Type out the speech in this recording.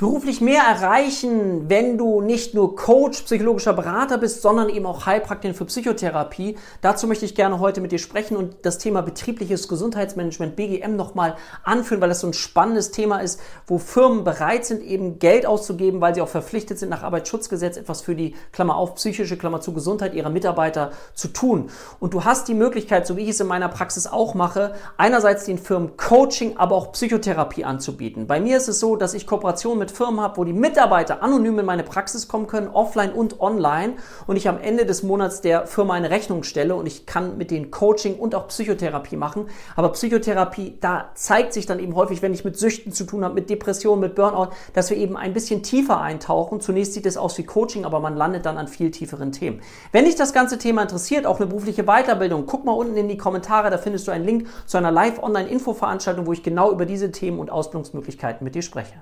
beruflich mehr erreichen, wenn du nicht nur Coach, psychologischer Berater bist, sondern eben auch Heilpraktiker für Psychotherapie. Dazu möchte ich gerne heute mit dir sprechen und das Thema betriebliches Gesundheitsmanagement BGM nochmal anführen, weil das so ein spannendes Thema ist, wo Firmen bereit sind, eben Geld auszugeben, weil sie auch verpflichtet sind, nach Arbeitsschutzgesetz etwas für die Klammer auf psychische Klammer zu Gesundheit ihrer Mitarbeiter zu tun. Und du hast die Möglichkeit, so wie ich es in meiner Praxis auch mache, einerseits den Firmen Coaching, aber auch Psychotherapie anzubieten. Bei mir ist es so, dass ich Kooperationen mit Firmen habe, wo die Mitarbeiter anonym in meine Praxis kommen können, offline und online und ich am Ende des Monats der Firma eine Rechnung stelle und ich kann mit denen Coaching und auch Psychotherapie machen. Aber Psychotherapie, da zeigt sich dann eben häufig, wenn ich mit Süchten zu tun habe, mit Depressionen, mit Burnout, dass wir eben ein bisschen tiefer eintauchen. Zunächst sieht es aus wie Coaching, aber man landet dann an viel tieferen Themen. Wenn dich das ganze Thema interessiert, auch eine berufliche Weiterbildung, guck mal unten in die Kommentare, da findest du einen Link zu einer Live-Online-Info-Veranstaltung, wo ich genau über diese Themen und Ausbildungsmöglichkeiten mit dir spreche.